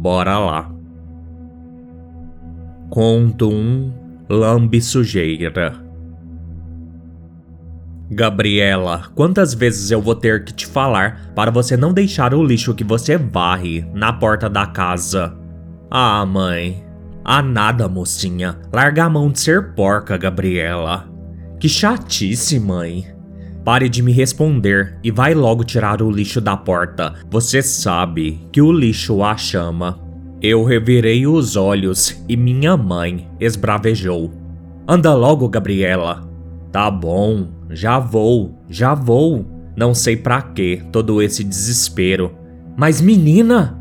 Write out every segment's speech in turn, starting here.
bora lá. Conto 1 Lambe Sujeira Gabriela, quantas vezes eu vou ter que te falar para você não deixar o lixo que você varre na porta da casa? Ah, mãe. Ah, nada, mocinha. Larga a mão de ser porca, Gabriela. Que chatice, mãe. Pare de me responder e vai logo tirar o lixo da porta. Você sabe que o lixo a chama. Eu revirei os olhos e minha mãe esbravejou. Anda logo, Gabriela. Tá bom, já vou, já vou. Não sei para que todo esse desespero. Mas menina!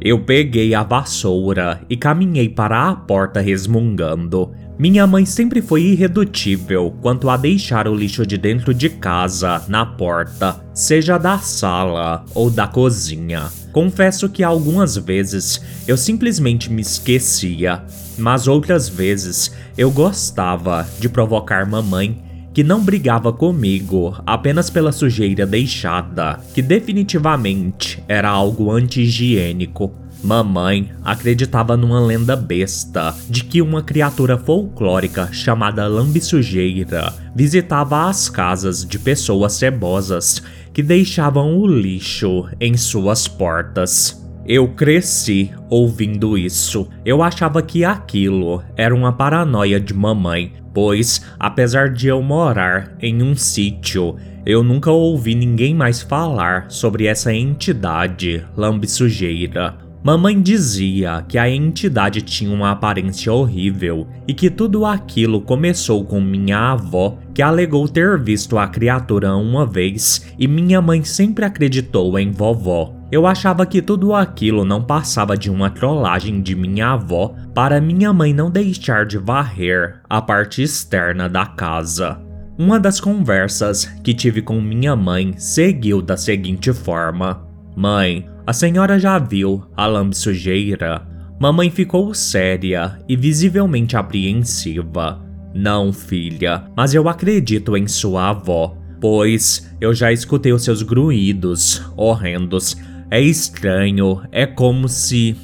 Eu peguei a vassoura e caminhei para a porta resmungando. Minha mãe sempre foi irredutível quanto a deixar o lixo de dentro de casa na porta, seja da sala ou da cozinha. Confesso que algumas vezes eu simplesmente me esquecia, mas outras vezes eu gostava de provocar mamãe que não brigava comigo apenas pela sujeira deixada, que definitivamente era algo anti-higiênico. Mamãe acreditava numa lenda besta de que uma criatura folclórica chamada Lambisujeira visitava as casas de pessoas cebosas que deixavam o lixo em suas portas. Eu cresci ouvindo isso. Eu achava que aquilo era uma paranoia de mamãe, pois, apesar de eu morar em um sítio, eu nunca ouvi ninguém mais falar sobre essa entidade lambisujeira. Mamãe dizia que a entidade tinha uma aparência horrível e que tudo aquilo começou com minha avó, que alegou ter visto a criatura uma vez, e minha mãe sempre acreditou em vovó. Eu achava que tudo aquilo não passava de uma trollagem de minha avó para minha mãe não deixar de varrer a parte externa da casa. Uma das conversas que tive com minha mãe seguiu da seguinte forma: Mãe, a senhora já viu a lambe-sujeira? Mamãe ficou séria e visivelmente apreensiva. Não, filha, mas eu acredito em sua avó, pois eu já escutei os seus grunhidos horrendos. É estranho, é como se.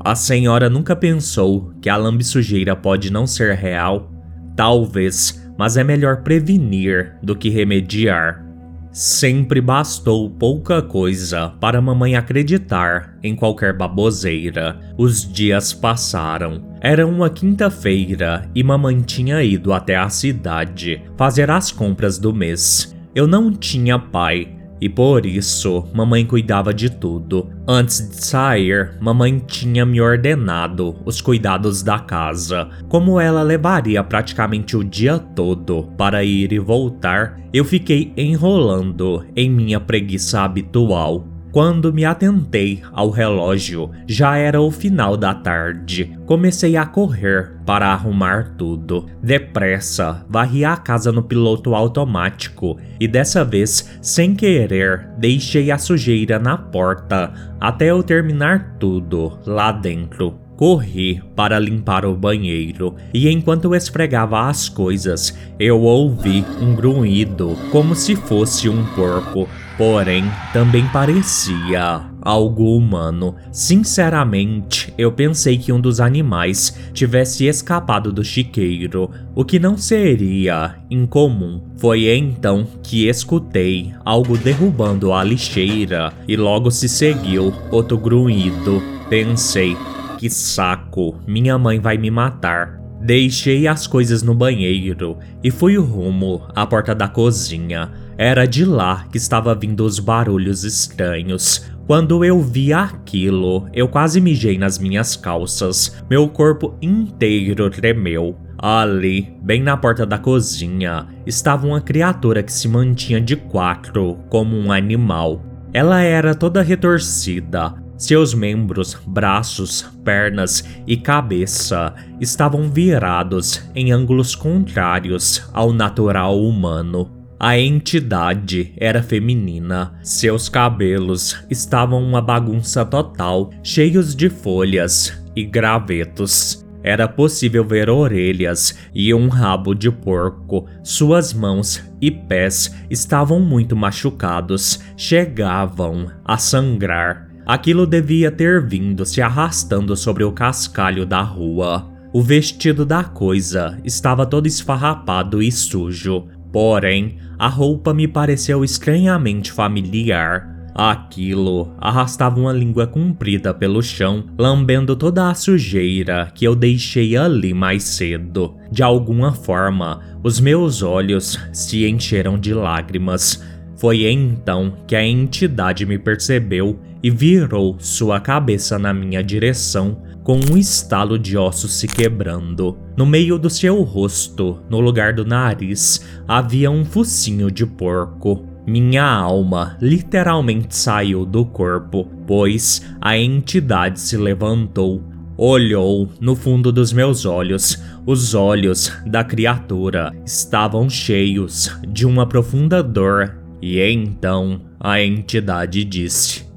A senhora nunca pensou que a lambe-sujeira pode não ser real? Talvez, mas é melhor prevenir do que remediar. Sempre bastou pouca coisa para mamãe acreditar em qualquer baboseira. Os dias passaram. Era uma quinta-feira e mamãe tinha ido até a cidade fazer as compras do mês. Eu não tinha pai, e por isso, mamãe cuidava de tudo. Antes de sair, mamãe tinha me ordenado os cuidados da casa. Como ela levaria praticamente o dia todo para ir e voltar, eu fiquei enrolando em minha preguiça habitual. Quando me atentei ao relógio, já era o final da tarde. Comecei a correr para arrumar tudo. Depressa, varri a casa no piloto automático e dessa vez, sem querer, deixei a sujeira na porta até eu terminar tudo lá dentro. Corri para limpar o banheiro e enquanto esfregava as coisas, eu ouvi um grunhido como se fosse um porco, porém também parecia algo humano. Sinceramente, eu pensei que um dos animais tivesse escapado do chiqueiro, o que não seria incomum. Foi então que escutei algo derrubando a lixeira e logo se seguiu outro grunhido. Pensei, que saco, minha mãe vai me matar. Deixei as coisas no banheiro e fui rumo à porta da cozinha. Era de lá que estava vindo os barulhos estranhos. Quando eu vi aquilo, eu quase mijei nas minhas calças. Meu corpo inteiro tremeu. Ali, bem na porta da cozinha, estava uma criatura que se mantinha de quatro, como um animal. Ela era toda retorcida, Seus membros, braços, pernas e cabeça estavam virados em ângulos contrários ao natural humano. A entidade era feminina. Seus cabelos estavam uma bagunça total, cheios de folhas e gravetos. Era possível ver orelhas e um rabo de porco. Suas mãos e pés estavam muito machucados, chegavam a sangrar. Aquilo devia ter vindo se arrastando sobre o cascalho da rua. O vestido da coisa estava todo esfarrapado e sujo, porém, a roupa me pareceu estranhamente familiar. Aquilo arrastava uma língua comprida pelo chão, lambendo toda a sujeira que eu deixei ali mais cedo. De alguma forma, os meus olhos se encheram de lágrimas. Foi então que a entidade me percebeu e virou sua cabeça na minha direção com um estalo de ossos se quebrando. No meio do seu rosto, no lugar do nariz, havia um focinho de porco. Minha alma literalmente saiu do corpo, pois a entidade se levantou, olhou no fundo dos meus olhos. Os olhos da criatura estavam cheios de uma profunda dor, e então a entidade disse: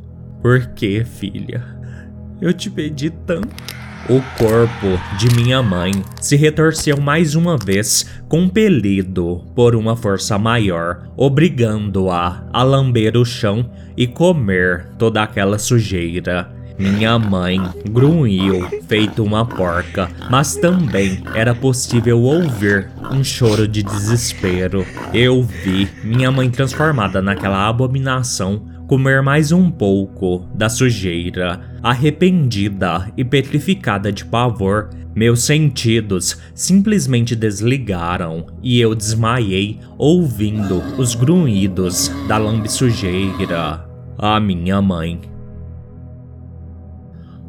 por que, filha? Eu te pedi tanto. O corpo de minha mãe se retorceu mais uma vez, compelido por uma força maior, obrigando-a a lamber o chão e comer toda aquela sujeira. Minha mãe grunhiu feito uma porca, mas também era possível ouvir um choro de desespero. Eu vi minha mãe transformada naquela abominação comer mais um pouco da sujeira. Arrependida e petrificada de pavor, meus sentidos simplesmente desligaram e eu desmaiei ouvindo os grunhidos da lambe-sujeira. A minha mãe.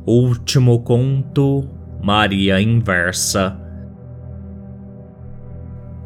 Último conto: Maria Inversa.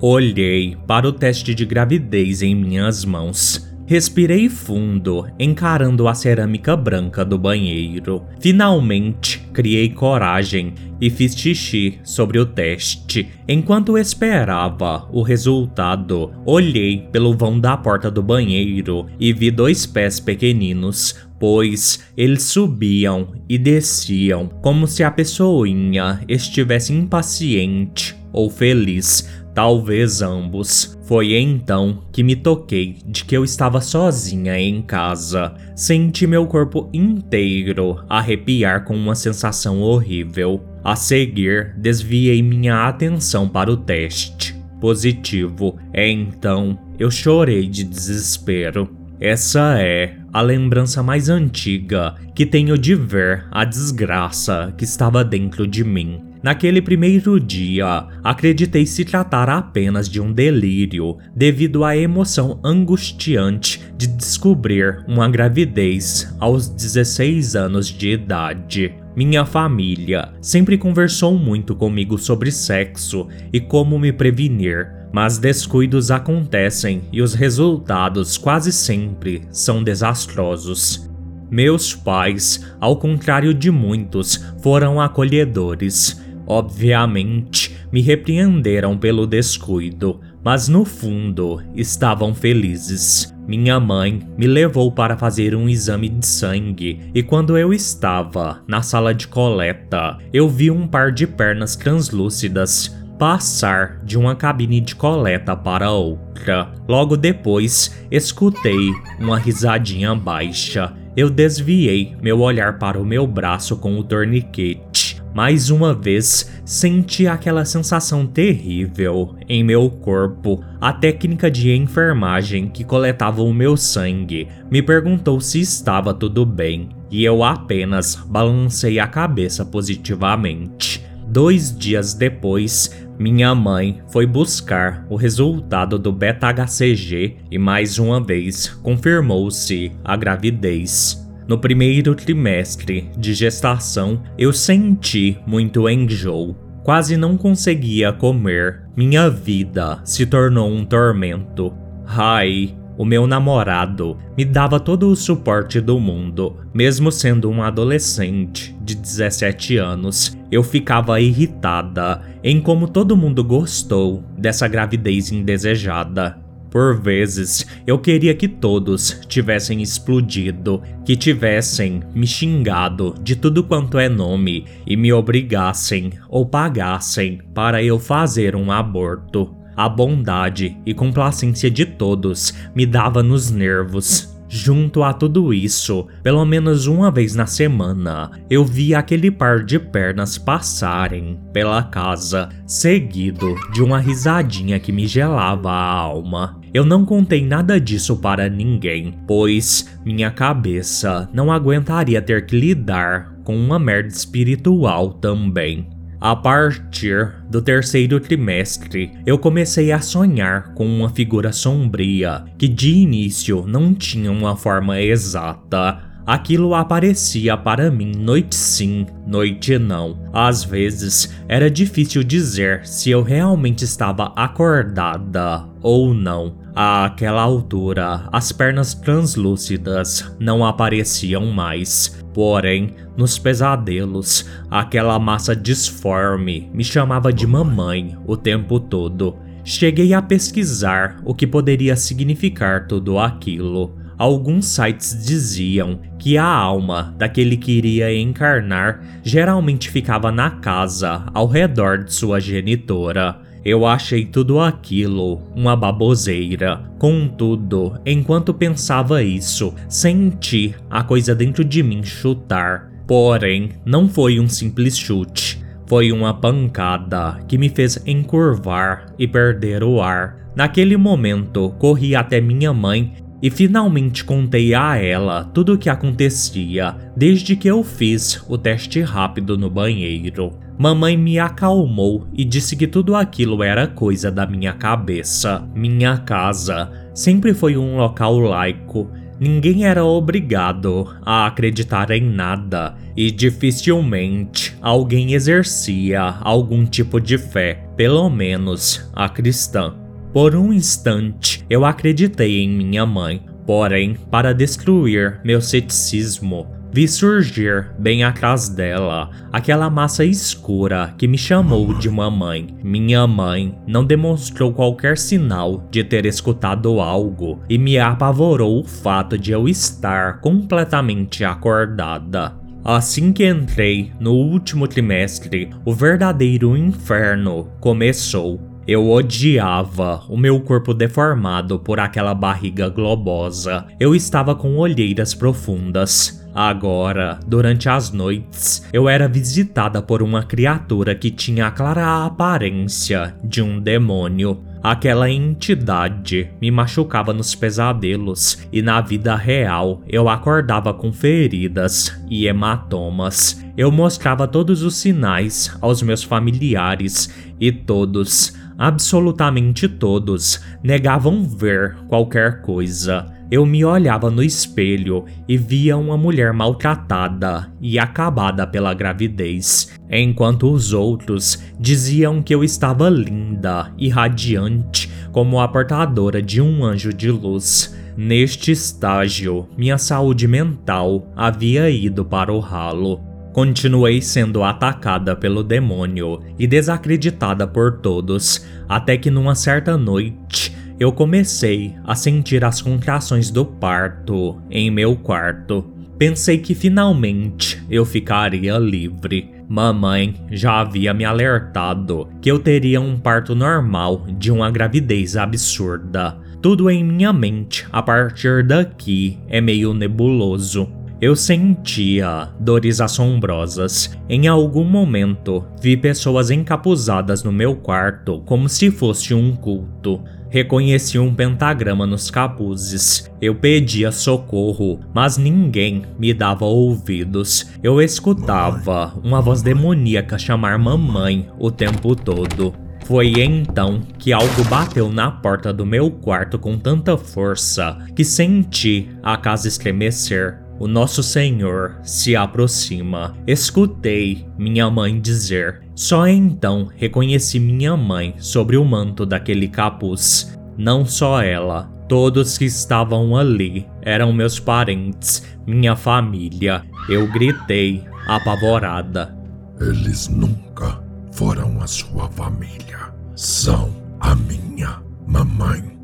Olhei para o teste de gravidez em minhas mãos Respirei fundo, encarando a cerâmica branca do banheiro. Finalmente, criei coragem e fiz xixi sobre o teste. Enquanto esperava o resultado, olhei pelo vão da porta do banheiro e vi dois pés pequeninos, pois eles subiam e desciam como se a pessoinha estivesse impaciente ou feliz Talvez ambos. Foi então que me toquei de que eu estava sozinha em casa. Senti meu corpo inteiro arrepiar com uma sensação horrível. A seguir, desviei minha atenção para o teste. Positivo. Então, eu chorei de desespero. Essa é a lembrança mais antiga que tenho de ver a desgraça que estava dentro de mim. Naquele primeiro dia, acreditei se tratar apenas de um delírio, devido à emoção angustiante de descobrir uma gravidez aos 16 anos de idade. Minha família sempre conversou muito comigo sobre sexo e como me prevenir, mas descuidos acontecem e os resultados quase sempre são desastrosos. Meus pais, ao contrário de muitos, foram acolhedores Obviamente, me repreenderam pelo descuido, mas no fundo estavam felizes. Minha mãe me levou para fazer um exame de sangue e quando eu estava na sala de coleta, eu vi um par de pernas translúcidas passar de uma cabine de coleta para outra. Logo depois, escutei uma risadinha baixa. Eu desviei meu olhar para o meu braço com o torniquete mais uma vez, senti aquela sensação terrível em meu corpo. A técnica de enfermagem que coletava o meu sangue me perguntou se estava tudo bem, e eu apenas balancei a cabeça positivamente. Dois dias depois, minha mãe foi buscar o resultado do beta-HCG e mais uma vez confirmou-se a gravidez. No primeiro trimestre de gestação, eu senti muito enjoo. Quase não conseguia comer. Minha vida se tornou um tormento. Ai, o meu namorado, me dava todo o suporte do mundo, mesmo sendo um adolescente de 17 anos. Eu ficava irritada em como todo mundo gostou dessa gravidez indesejada. Por vezes, eu queria que todos tivessem explodido, que tivessem me xingado de tudo quanto é nome e me obrigassem ou pagassem para eu fazer um aborto. A bondade e complacência de todos me dava nos nervos. Junto a tudo isso, pelo menos uma vez na semana, eu via aquele par de pernas passarem pela casa, seguido de uma risadinha que me gelava a alma. Eu não contei nada disso para ninguém, pois minha cabeça não aguentaria ter que lidar com uma merda espiritual também. A partir do terceiro trimestre, eu comecei a sonhar com uma figura sombria que de início não tinha uma forma exata. Aquilo aparecia para mim noite sim, noite não. Às vezes era difícil dizer se eu realmente estava acordada ou não. Àquela altura, as pernas translúcidas não apareciam mais. Porém, nos pesadelos, aquela massa disforme me chamava de mamãe o tempo todo. Cheguei a pesquisar o que poderia significar tudo aquilo. Alguns sites diziam que a alma daquele que iria encarnar geralmente ficava na casa ao redor de sua genitora. Eu achei tudo aquilo uma baboseira. Contudo, enquanto pensava isso, senti a coisa dentro de mim chutar. Porém, não foi um simples chute. Foi uma pancada que me fez encurvar e perder o ar. Naquele momento, corri até minha mãe e finalmente contei a ela tudo o que acontecia desde que eu fiz o teste rápido no banheiro. Mamãe me acalmou e disse que tudo aquilo era coisa da minha cabeça. Minha casa sempre foi um local laico. Ninguém era obrigado a acreditar em nada e dificilmente alguém exercia algum tipo de fé, pelo menos a cristã. Por um instante, eu acreditei em minha mãe, porém, para destruir meu ceticismo, vi surgir bem atrás dela aquela massa escura que me chamou de mamãe. Minha mãe não demonstrou qualquer sinal de ter escutado algo e me apavorou o fato de eu estar completamente acordada. Assim que entrei no último trimestre, o verdadeiro inferno começou. Eu odiava o meu corpo deformado por aquela barriga globosa. Eu estava com olheiras profundas. Agora, durante as noites, eu era visitada por uma criatura que tinha a clara aparência de um demônio. Aquela entidade me machucava nos pesadelos e na vida real eu acordava com feridas e hematomas. Eu mostrava todos os sinais aos meus familiares e todos Absolutamente todos negavam ver qualquer coisa. Eu me olhava no espelho e via uma mulher maltratada e acabada pela gravidez, enquanto os outros diziam que eu estava linda e radiante como a portadora de um anjo de luz. Neste estágio, minha saúde mental havia ido para o ralo. Continuei sendo atacada pelo demônio e desacreditada por todos, até que numa certa noite eu comecei a sentir as contrações do parto em meu quarto. Pensei que finalmente eu ficaria livre. Mamãe já havia me alertado que eu teria um parto normal de uma gravidez absurda. Tudo em minha mente a partir daqui é meio nebuloso. Eu sentia dores assombrosas. Em algum momento, vi pessoas encapuzadas no meu quarto como se fosse um culto. Reconheci um pentagrama nos capuzes. Eu pedia socorro, mas ninguém me dava ouvidos. Eu escutava uma voz demoníaca chamar mamãe o tempo todo. Foi então que algo bateu na porta do meu quarto com tanta força que senti a casa estremecer. O nosso Senhor se aproxima. Escutei minha mãe dizer. Só então reconheci minha mãe sobre o manto daquele capuz. Não só ela, Todos que estavam ali eram meus parentes, minha família. Eu gritei, apavorada. Eles nunca foram a sua família. São a minha mamãe.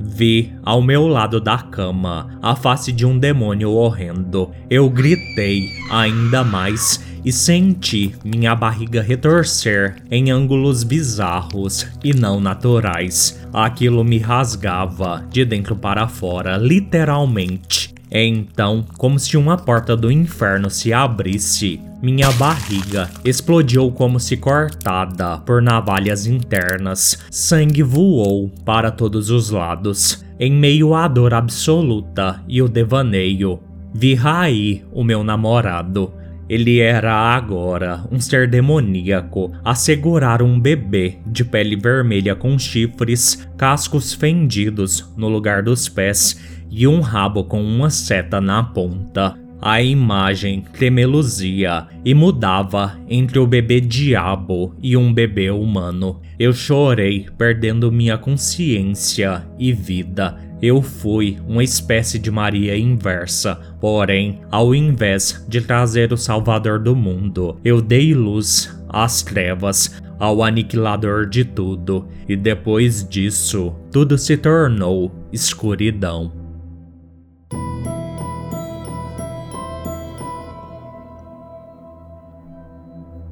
Vi ao meu lado da cama a face de um demônio horrendo. Eu gritei ainda mais e senti minha barriga retorcer em ângulos bizarros e não naturais. Aquilo me rasgava de dentro para fora, literalmente. Então, como se uma porta do inferno se abrisse, minha barriga explodiu como se cortada por navalhas internas. Sangue voou para todos os lados. Em meio à dor absoluta e o devaneio, vi Rai, o meu namorado. Ele era agora um ser demoníaco a segurar um bebê de pele vermelha com chifres, cascos fendidos no lugar dos pés e um rabo com uma seta na ponta. A imagem tremeluzia e mudava entre o bebê diabo e um bebê humano. Eu chorei, perdendo minha consciência e vida. Eu fui uma espécie de Maria inversa, porém, ao invés de trazer o Salvador do mundo, eu dei luz às trevas, ao aniquilador de tudo, e depois disso, tudo se tornou escuridão.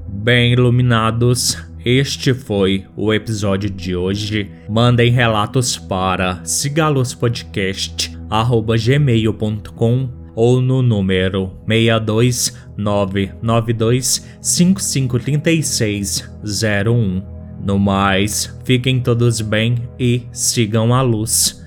Bem iluminados, este foi o episódio de hoje. Mandem relatos para sigalospodcast@gmail.com ou no número 62992553601. No mais, fiquem todos bem e sigam a luz.